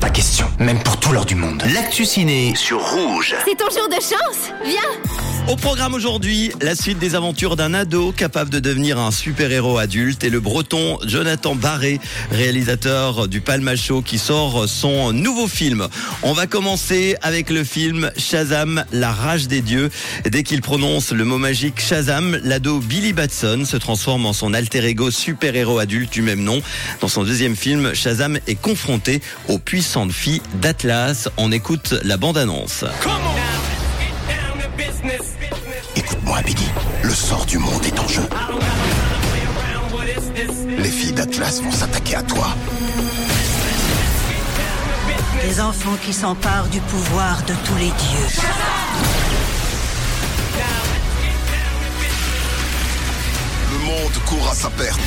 Pas question, même pour tout l'or du monde. L'actu ciné sur Rouge. C'est ton jour de chance Viens Au programme aujourd'hui, la suite des aventures d'un ado capable de devenir un super-héros adulte et le breton Jonathan Barré, réalisateur du Palmacho qui sort son nouveau film. On va commencer avec le film Shazam, la rage des dieux. Dès qu'il prononce le mot magique Shazam, l'ado Billy Batson se transforme en son alter ego super-héros adulte du même nom. Dans son deuxième film, Shazam est confronté aux puissantes filles d'Atlas. On écoute la bande-annonce. Écoute-moi, Biggie. Le sort du monde est en jeu. Les filles d'Atlas vont s'attaquer à toi. Les enfants qui s'emparent du pouvoir de tous les dieux. Le monde court à sa perte.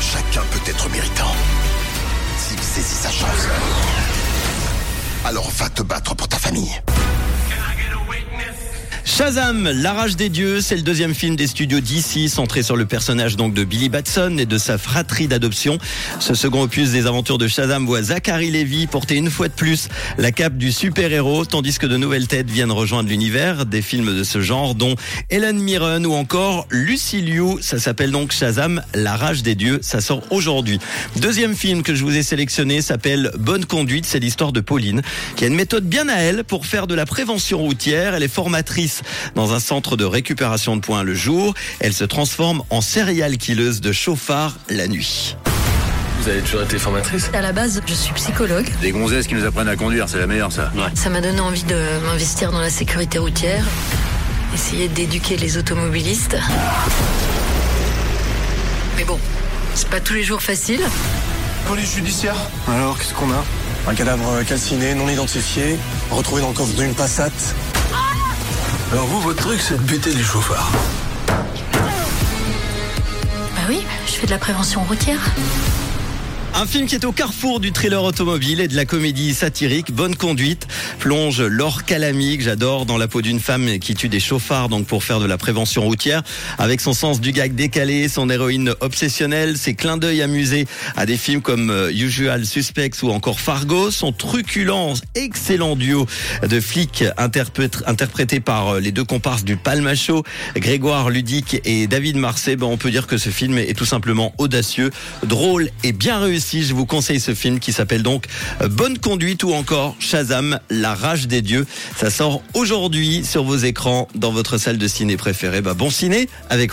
Chacun peut être méritant. S'il saisit sa chance. Alors va te battre pour ta famille. Shazam, la rage des dieux, c'est le deuxième film des studios d'ici, centré sur le personnage donc de Billy Batson et de sa fratrie d'adoption. Ce second opus des aventures de Shazam voit Zachary Levy porter une fois de plus la cape du super-héros, tandis que de nouvelles têtes viennent rejoindre l'univers des films de ce genre, dont Helen Mirren ou encore Lucy Liu. Ça s'appelle donc Shazam, la rage des dieux. Ça sort aujourd'hui. Deuxième film que je vous ai sélectionné s'appelle Bonne conduite. C'est l'histoire de Pauline, qui a une méthode bien à elle pour faire de la prévention routière. Elle est formatrice dans un centre de récupération de points le jour. Elle se transforme en serial killeuse de chauffard la nuit. Vous avez toujours été formatrice? À la base, je suis psychologue. Des gonzesses qui nous apprennent à conduire, c'est la meilleure ça. Ça m'a donné envie de m'investir dans la sécurité routière, essayer d'éduquer les automobilistes. Mais bon, c'est pas tous les jours facile. Police judiciaire. Alors, qu'est-ce qu'on a? Un cadavre calciné, non identifié, retrouvé dans le coffre d'une Passat. Alors vous, votre truc, c'est de buter les chauffards. Bah oui, je fais de la prévention routière. Un film qui est au carrefour du thriller automobile et de la comédie satirique. Bonne conduite plonge Laure Calamy, que j'adore, dans la peau d'une femme qui tue des chauffards donc pour faire de la prévention routière. Avec son sens du gag décalé, son héroïne obsessionnelle, ses clins d'œil amusés à des films comme euh, Usual Suspects ou encore Fargo, son truculent, excellent duo de flics interprét- interprété par euh, les deux comparses du Palmacho, Grégoire Ludic et David Marseille. Ben, on peut dire que ce film est tout simplement audacieux, drôle et bien réussi. Je vous conseille ce film qui s'appelle donc euh, Bonne conduite ou encore Shazam, la rage des dieux. Ça sort aujourd'hui sur vos écrans dans votre salle de ciné préférée. Bah, bon ciné avec